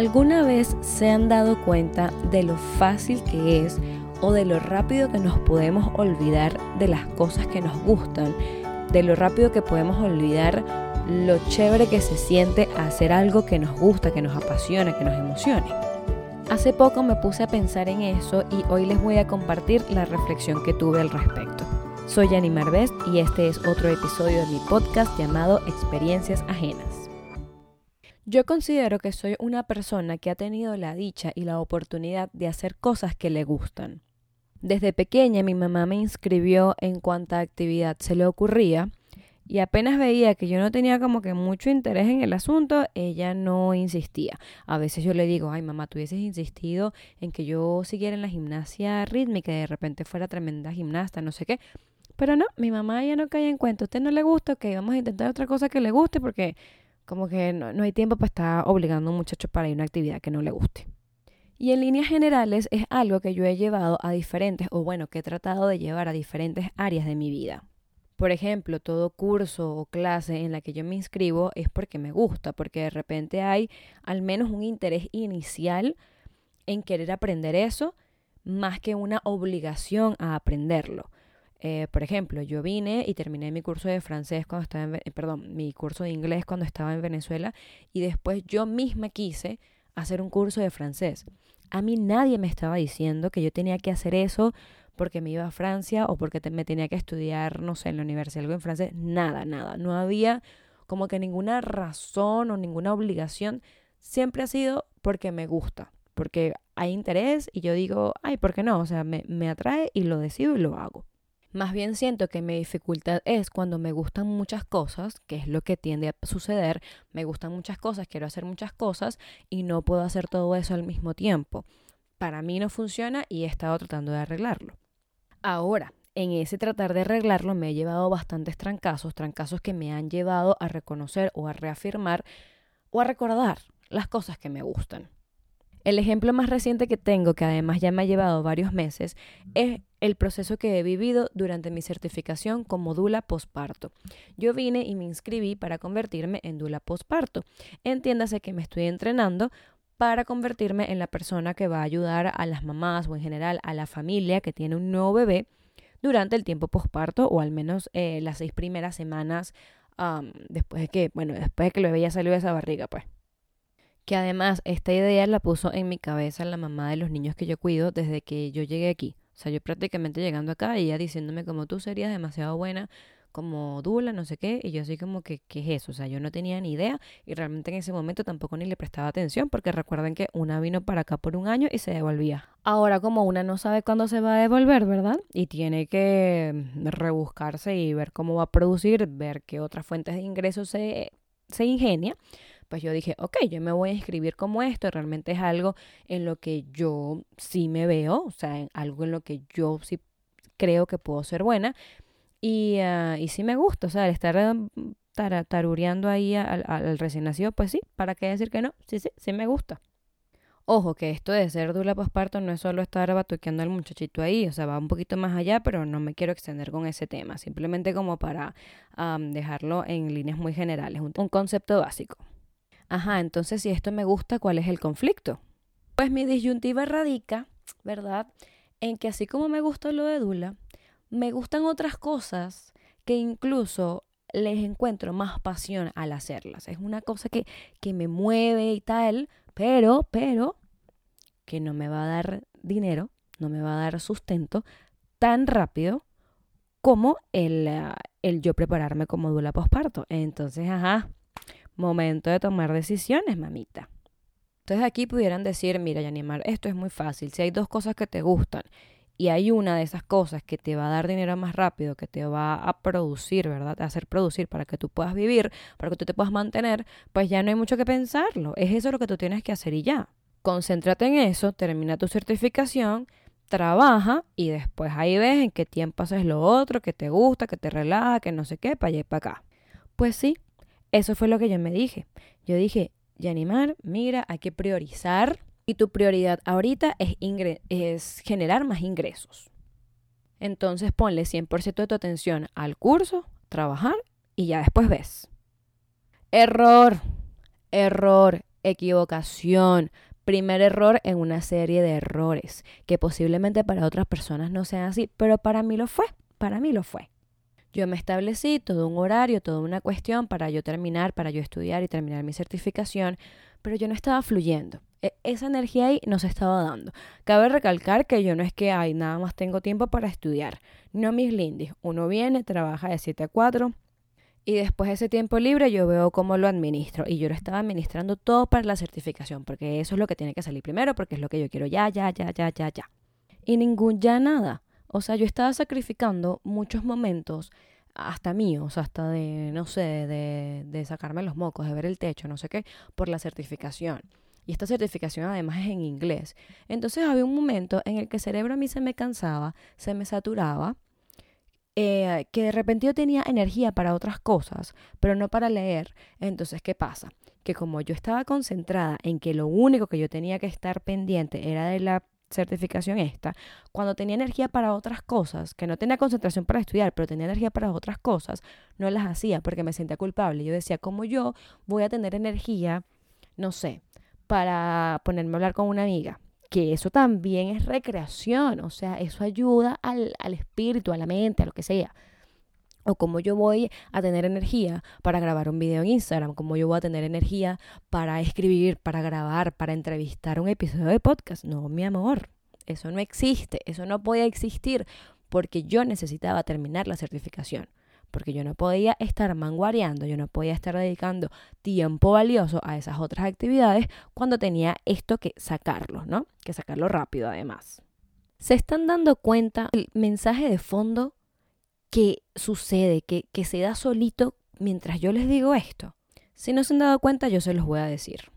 ¿Alguna vez se han dado cuenta de lo fácil que es o de lo rápido que nos podemos olvidar de las cosas que nos gustan? De lo rápido que podemos olvidar lo chévere que se siente hacer algo que nos gusta, que nos apasiona, que nos emocione. Hace poco me puse a pensar en eso y hoy les voy a compartir la reflexión que tuve al respecto. Soy Annie Marbest y este es otro episodio de mi podcast llamado Experiencias Ajenas. Yo considero que soy una persona que ha tenido la dicha y la oportunidad de hacer cosas que le gustan. Desde pequeña mi mamá me inscribió en cuanta actividad se le ocurría y apenas veía que yo no tenía como que mucho interés en el asunto, ella no insistía. A veces yo le digo, ay mamá, tú hubieses insistido en que yo siguiera en la gimnasia rítmica y de repente fuera tremenda gimnasta, no sé qué. Pero no, mi mamá ya no cae en cuenta. Usted no le gusta, ok, vamos a intentar otra cosa que le guste porque como que no, hay tiempo para estar obligando a un muchacho para ir a una actividad que no le guste. Y en líneas generales es algo que yo he llevado a diferentes, o bueno, que he tratado de llevar a diferentes áreas de mi vida. Por ejemplo, todo curso o clase en la que yo me inscribo es porque me gusta, porque de repente hay al menos un interés inicial en querer aprender eso, más que una obligación a aprenderlo. Eh, por ejemplo, yo vine y terminé mi curso de francés cuando estaba en, eh, perdón, mi curso de inglés cuando estaba en Venezuela y después yo misma quise hacer un curso de francés. A mí nadie me estaba diciendo que yo tenía que hacer eso porque me iba a Francia o porque me tenía que estudiar, no sé, en la universidad algo en francés. Nada, nada. No había como que ninguna razón o ninguna obligación. Siempre ha sido porque me gusta, porque hay interés y yo digo, ay, ¿por qué no? O sea, me, me atrae y lo decido y lo hago. Más bien siento que mi dificultad es cuando me gustan muchas cosas, que es lo que tiende a suceder, me gustan muchas cosas, quiero hacer muchas cosas y no puedo hacer todo eso al mismo tiempo. Para mí no funciona y he estado tratando de arreglarlo. Ahora, en ese tratar de arreglarlo me he llevado bastantes trancazos, trancazos que me han llevado a reconocer o a reafirmar o a recordar las cosas que me gustan. El ejemplo más reciente que tengo, que además ya me ha llevado varios meses, es el proceso que he vivido durante mi certificación como dula posparto. Yo vine y me inscribí para convertirme en dula posparto. Entiéndase que me estoy entrenando para convertirme en la persona que va a ayudar a las mamás o en general a la familia que tiene un nuevo bebé durante el tiempo posparto o al menos eh, las seis primeras semanas después de que, bueno, después de que el bebé ya salió de esa barriga, pues que además esta idea la puso en mi cabeza la mamá de los niños que yo cuido desde que yo llegué aquí. O sea, yo prácticamente llegando acá, ella diciéndome como tú serías demasiado buena como dula, no sé qué, y yo así como que, ¿qué es eso? O sea, yo no tenía ni idea y realmente en ese momento tampoco ni le prestaba atención porque recuerden que una vino para acá por un año y se devolvía. Ahora como una no sabe cuándo se va a devolver, ¿verdad? Y tiene que rebuscarse y ver cómo va a producir, ver qué otras fuentes de ingresos se, se ingenia, pues yo dije, ok, yo me voy a inscribir como esto, realmente es algo en lo que yo sí me veo, o sea, algo en lo que yo sí creo que puedo ser buena y, uh, y sí me gusta, o sea, el estar um, tarureando ahí al, recién nacido, pues sí, ¿para qué decir que no? Sí, sí, sí me gusta. Ojo, que esto de ser dula posparto no es solo estar batuqueando al muchachito ahí, o sea, va un poquito más allá, pero no me quiero extender con ese tema, simplemente como para dejarlo en líneas muy generales, un concepto básico. Ajá, entonces si esto me gusta, ¿cuál es el conflicto? Pues mi disyuntiva radica, ¿verdad? En que así como me gusta lo de Dula, me gustan otras cosas que incluso les encuentro más pasión al hacerlas. Es una cosa que, que me mueve y tal, pero, pero, que no me va a dar dinero, no me va a dar sustento tan rápido como el, ah, el yo prepararme como dula posparto. Entonces, ajá, Momento de tomar decisiones, mamita. Entonces aquí pudieran decir, mira, Yanimar, esto es muy fácil. Si hay dos cosas que te gustan y hay una de esas cosas que te va a dar dinero más rápido, que te va a producir, ¿verdad? A hacer producir para que tú puedas vivir, para que tú te puedas mantener, pues ya no hay mucho que pensarlo. Es eso lo que tú tienes que hacer y ya. Concéntrate en eso, termina tu certificación, trabaja y después ahí ves en qué tiempo haces lo otro, que te gusta, que te relaja, que no sé qué, para allá y para acá. Pues sí, eso fue lo que yo me dije. Yo dije, Yanimar, mira, hay que priorizar y tu prioridad ahorita es, generar más ingresos. Entonces ponle 100% de tu atención al curso, trabajar y ya después ves. Error, error. equivocación, primer error en una serie de errores, que posiblemente para otras personas no sean así, pero para mí lo fue, para mí lo fue. Yo me establecí todo un horario, toda una cuestión para yo terminar, para yo estudiar y terminar mi certificación, pero yo no estaba fluyendo. E, esa energía ahí no se estaba dando. Cabe recalcar que yo no es que, ay, nada más tengo tiempo para estudiar. No, mis lindis. Uno viene, trabaja de 7 a 4, y después de ese tiempo libre yo veo cómo lo administro. Y yo lo estaba administrando todo para la certificación, porque eso es lo que tiene que salir primero, porque es lo que yo quiero ya, ya, ya, ya, ya, ya. Y ningún ya nada. O sea, yo estaba sacrificando muchos momentos, hasta míos, hasta de, no sé, de, sacarme los mocos, de ver el techo, no sé qué, por la certificación. Y esta certificación además es en inglés. Entonces había un momento en el que el cerebro a mí se me cansaba, se me saturaba eh, que de repente yo tenía energía para otras cosas, pero no para leer. Entonces, ¿qué pasa? Que como yo estaba concentrada en que lo único que yo tenía que estar pendiente era de la certificación esta, cuando tenía energía para otras cosas, que no tenía concentración para estudiar, pero tenía energía para otras cosas, no las hacía porque me sentía culpable. Yo decía, ¿cómo yo voy a tener energía, no sé, para ponerme a hablar con una amiga? que eso también es recreación, o sea, eso ayuda al, espíritu, a la mente, a lo que sea. O como yo voy a tener energía para grabar un video en Instagram, como yo voy a tener energía para escribir, para grabar, para entrevistar un episodio de podcast. No, mi amor, eso no existe, eso no puede existir porque yo necesitaba terminar la certificación porque yo no podía estar manguareando, yo no podía estar dedicando tiempo valioso a esas otras actividades cuando tenía esto que sacarlo, ¿no? Que sacarlo rápido además. ¿Se están dando cuenta el mensaje de fondo que sucede, que, se da solito mientras yo les digo esto? Si no se han dado cuenta, yo se los voy a decir.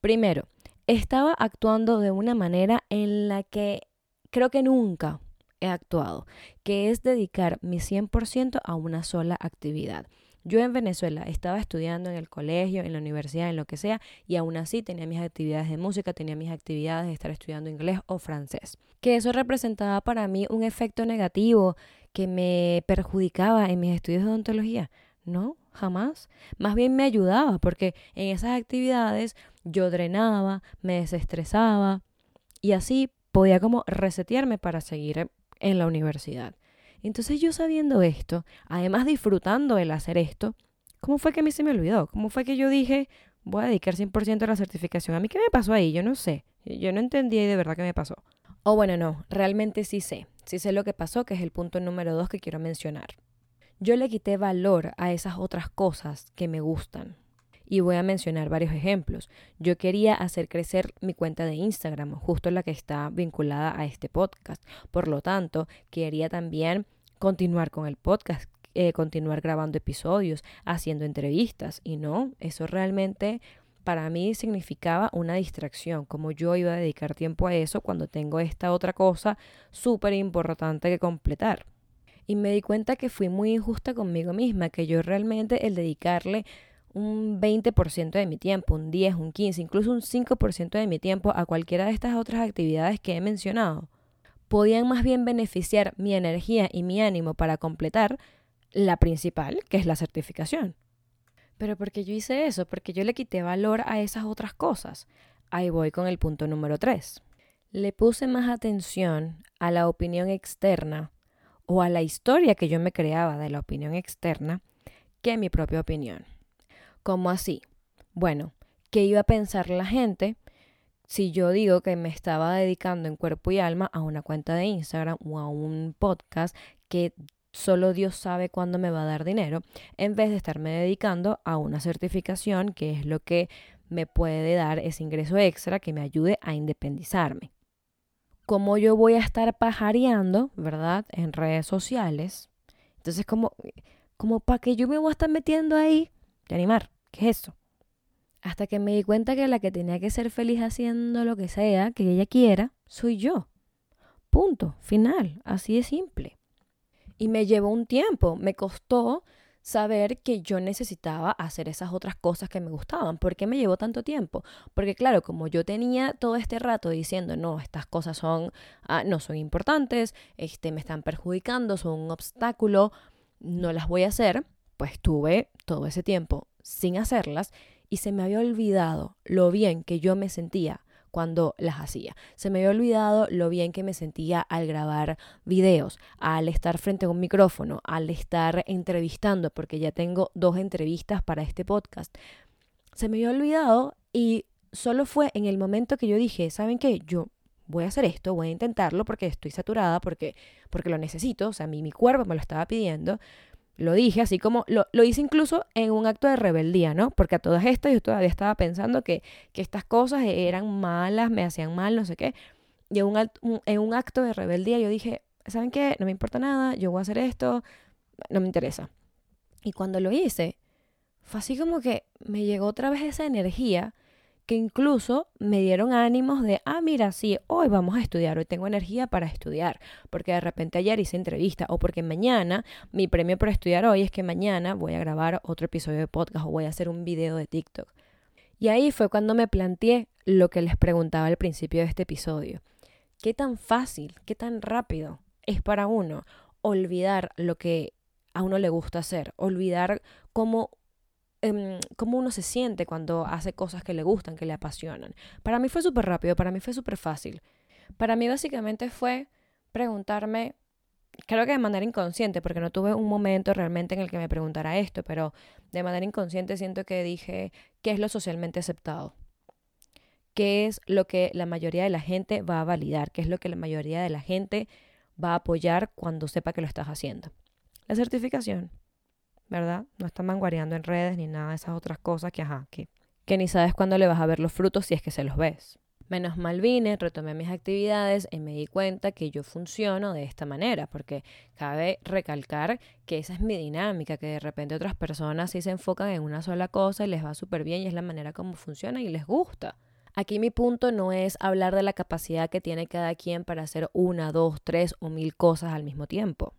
Primero, estaba actuando de una manera en la que creo que nunca he actuado, que es dedicar mi 100% a una sola actividad. Yo en Venezuela estaba estudiando en el colegio, en la universidad, en lo que sea, y aún así tenía mis actividades de música, tenía mis actividades de estar estudiando inglés o francés. Que eso representaba para mí un efecto negativo que me perjudicaba en mis estudios de odontología. No, jamás. Más bien me ayudaba porque en esas actividades yo drenaba, me desestresaba y así podía como resetearme para seguir en la universidad. Entonces yo sabiendo esto, además disfrutando el hacer esto, ¿cómo fue que a mí se me olvidó? ¿Cómo fue que yo dije, voy a dedicar 100% a la certificación? ¿A mí qué me pasó ahí? Yo no sé. Yo no entendí de verdad qué me pasó. O bueno, no, realmente sí sé. Sí sé lo que pasó, que es el punto número dos que quiero mencionar. Yo le quité valor a esas otras cosas que me gustan. Y voy a mencionar varios ejemplos. Yo quería hacer crecer mi cuenta de Instagram, justo la que está vinculada a este podcast. Por lo tanto, quería también continuar con el podcast, eh, continuar grabando episodios, haciendo entrevistas. Y no, eso realmente para mí significaba una distracción, como yo iba a dedicar tiempo a eso cuando tengo esta otra cosa súper importante que completar. Y me di cuenta que fui muy injusta conmigo misma, que yo realmente el dedicarle un 20% de mi tiempo, un 10, un 15, incluso un 5% de mi tiempo a cualquiera de estas otras actividades que he mencionado, podían más bien beneficiar mi energía y mi ánimo para completar la principal, que es la certificación. Pero porque yo hice eso, porque yo le quité valor a esas otras cosas. Ahí voy con el punto número 3. Le puse más atención a la opinión externa o a la historia que yo me creaba de la opinión externa que mi propia opinión. ¿Cómo así? Bueno, ¿qué iba a pensar la gente si yo digo que me estaba dedicando en cuerpo y alma a una cuenta de Instagram o a un podcast que solo Dios sabe cuándo me va a dar dinero, en vez de estarme dedicando a una certificación que es lo que me puede dar ese ingreso extra que me ayude a independizarme. ¿Cómo yo voy a estar pajareando, verdad, en redes sociales? Entonces, como, como para que yo me voy a estar metiendo ahí de animar. ¿Qué es eso? Hasta que me di cuenta que la que tenía que ser feliz haciendo lo que sea que ella quiera, soy yo. Punto, final, así de simple. Y me llevó un tiempo, me costó saber que yo necesitaba hacer esas otras cosas que me gustaban. ¿Por qué me llevó tanto tiempo? Porque claro, como yo tenía todo este rato diciendo, no, estas cosas son, ah, no son importantes, este, me están perjudicando, son un obstáculo, no las voy a hacer, pues tuve todo ese tiempo sin hacerlas y se me había olvidado lo bien que yo me sentía cuando las hacía. Se me había olvidado lo bien que me sentía al grabar videos, al estar frente a un micrófono, al estar entrevistando, porque ya tengo dos entrevistas para este podcast. Se me había olvidado y solo fue en el momento que yo dije, ¿saben qué? Yo voy a hacer esto, voy a intentarlo porque estoy saturada, porque, porque lo necesito, o sea, mi, mi cuerpo me lo estaba pidiendo. Lo dije, así como lo, lo, hice incluso en un acto de rebeldía, ¿no? Porque a todas estas yo todavía estaba pensando que, que estas cosas eran malas, me hacían mal, no sé qué. Y en un, en un acto de rebeldía yo dije, ¿saben qué? No me importa nada, yo voy a hacer esto, no me interesa. Y cuando lo hice, fue así como que me llegó otra vez esa energía que incluso me dieron ánimos de, ah, mira, sí, hoy vamos a estudiar, hoy tengo energía para estudiar, porque de repente ayer hice entrevista, o porque mañana mi premio para estudiar hoy es que mañana voy a grabar otro episodio de podcast o voy a hacer un video de TikTok. Y ahí fue cuando me planteé lo que les preguntaba al principio de este episodio. ¿Qué tan fácil, qué tan rápido es para uno olvidar lo que a uno le gusta hacer, olvidar cómo Em, cómo uno se siente cuando hace cosas que le gustan, que le apasionan. Para mí fue súper rápido, para mí fue súper fácil. Para mí básicamente fue preguntarme, creo que de manera inconsciente, porque no tuve un momento realmente en el que me preguntara esto, pero de manera inconsciente siento que dije, ¿qué es lo socialmente aceptado? ¿Qué es lo que la mayoría de la gente va a validar? ¿Qué es lo que la mayoría de la gente va a apoyar cuando sepa que lo estás haciendo? La certificación. ¿Verdad? No están manguareando en redes ni nada de esas otras cosas que, ajá, que, que ni sabes cuándo le vas a ver los frutos si es que se los ves. Menos mal vine, retomé mis actividades y me di cuenta que yo funciono de esta manera, porque cabe recalcar que esa es mi dinámica, que de repente otras personas sí se enfocan en una sola cosa y les va súper bien y es la manera como funciona y les gusta. Aquí mi punto no es hablar de la capacidad que tiene cada quien para hacer una, dos, tres o mil cosas al mismo tiempo.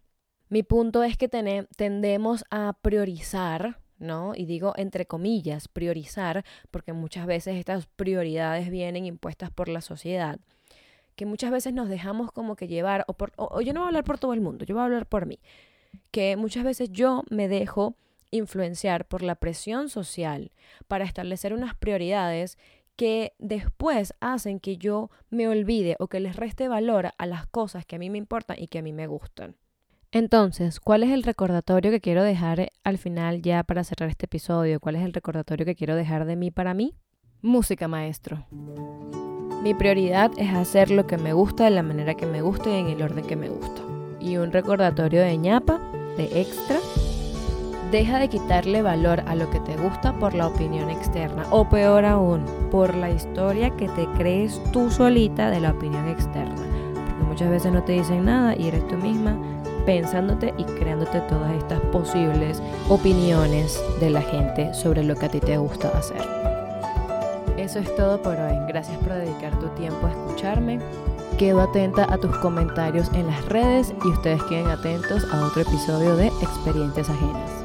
Mi punto es que tendemos a priorizar, ¿no? Y digo entre comillas, priorizar, porque muchas veces estas prioridades vienen impuestas por la sociedad, que muchas veces nos dejamos como que llevar, o, o yo no voy a hablar por todo el mundo, yo voy a hablar por mí, que muchas veces yo me dejo influenciar por la presión social para establecer unas prioridades que después hacen que yo me olvide o que les reste valor a las cosas que a mí me importan y que a mí me gustan. Entonces, ¿cuál es el recordatorio que quiero dejar al final ya para cerrar este episodio? ¿Cuál es el recordatorio que quiero dejar de mí para mí? Música, maestro. Mi prioridad es hacer lo que me gusta de la manera que me gusta y en el orden que me gusta. Y un recordatorio de ñapa, de extra. Deja de quitarle valor a lo que te gusta por la opinión externa o peor aún, por la historia que te crees tú solita de la opinión externa. Porque muchas veces no te dicen nada y eres tú misma pensándote y creándote todas estas posibles opiniones de la gente sobre lo que a ti te gusta hacer. Eso es todo por hoy. Gracias por dedicar tu tiempo a escucharme. Quedo atenta a tus comentarios en las redes y ustedes queden atentos a otro episodio de Experiencias Ajenas.